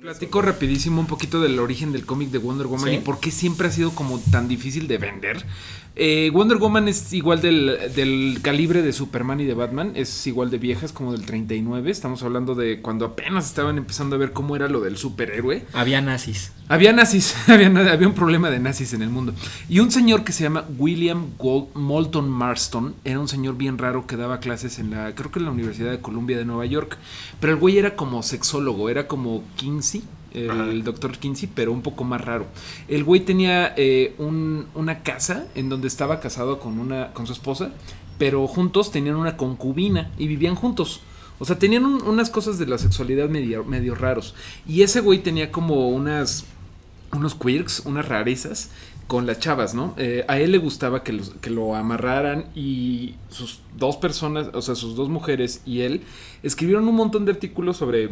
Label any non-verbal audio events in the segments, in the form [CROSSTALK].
Platico rapidísimo un poquito del origen del cómic de Wonder Woman Sí. y por qué siempre ha sido como tan difícil de vender. Eh, Wonder Woman es igual del, del calibre de Superman y de Batman, es igual de vieja, es como del 39. Estamos hablando de cuando apenas estaban empezando a ver cómo era lo del superhéroe. Había nazis. Había nazis, [LAUGHS] había, había un problema de nazis en el mundo. Y un señor que se llama William Gold- Moulton Marston era un señor bien raro que daba clases en la, creo que en la Universidad de Columbia de Nueva York. Pero el güey era como sexólogo, era como Kinsey, el, doctor Kinsey, pero un poco más raro. El güey tenía eh, un- una casa en donde estaba casado con, una, con su esposa, pero juntos tenían una concubina y vivían juntos. O sea, tenían un- unas cosas de la sexualidad medio, medio raros. Y ese güey tenía como unas unos quirks, unas rarezas con las chavas, ¿no? Eh, a él le gustaba que, los- que lo amarraran y sus dos personas, o sea, sus dos mujeres y él escribieron un montón de artículos sobre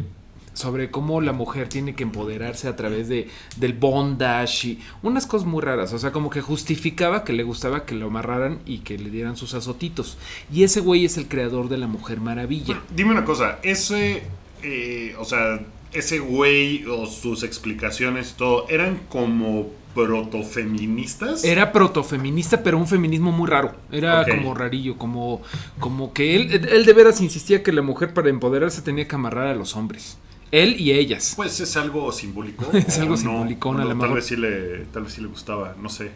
sobre cómo la mujer tiene que empoderarse a través de del bondage y unas cosas muy raras, o sea, como que justificaba que le gustaba que lo amarraran y que le dieran sus azotitos. Y ese güey es el creador de la Mujer Maravilla. Dime una cosa, ese, eh, o sea, ese güey o sus explicaciones y todo, ¿eran como protofeministas? Era protofeminista, pero un feminismo muy raro. Era como rarillo, como, como que él, él de veras insistía que la mujer para empoderarse tenía que amarrar a los hombres. Él y ellas. Pues es algo simbólico. [LAUGHS] Es algo no, simbolicón, o a tal vez sí le, tal vez sí le gustaba, no sé.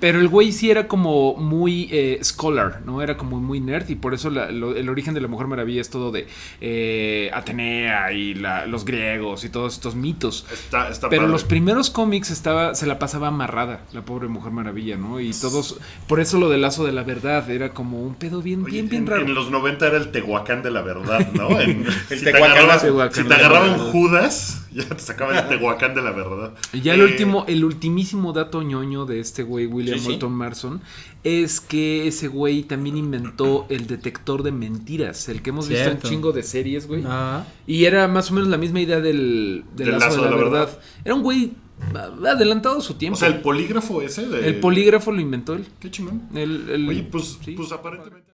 Pero el güey sí era como muy eh, scholar, ¿no? Era como muy nerd y por eso la- lo- el origen de la Mujer Maravilla es todo de eh, Atenea y la- los griegos y todos estos mitos. Está, está Pero padre. los primeros cómics estaba, se la pasaba amarrada, la pobre Mujer Maravilla, ¿no? Y todos, por eso lo del lazo de la verdad era como un pedo bien, Oye, bien, bien en, raro. en los 90 era el Tehuacán de la verdad, ¿no? [LAUGHS] En- si, te Tehuacán- agarraban, Tehuacán si te agarraban. Judas, [LAUGHS] ya te sacaban el Tehuacán de la verdad. Y ya el Eh, último, el ultimísimo dato ñoño de este güey, William Sí, Marson, es que ese güey también inventó el detector de mentiras, el que hemos visto en chingo de series, güey. Ah. Y era más o menos la misma idea del, del lazo, de la, verdad. Era un güey adelantado a su tiempo. O sea, el polígrafo ese de... El polígrafo lo inventó él. Qué chingón. El- el- Oye, pues, sí. pues aparentemente...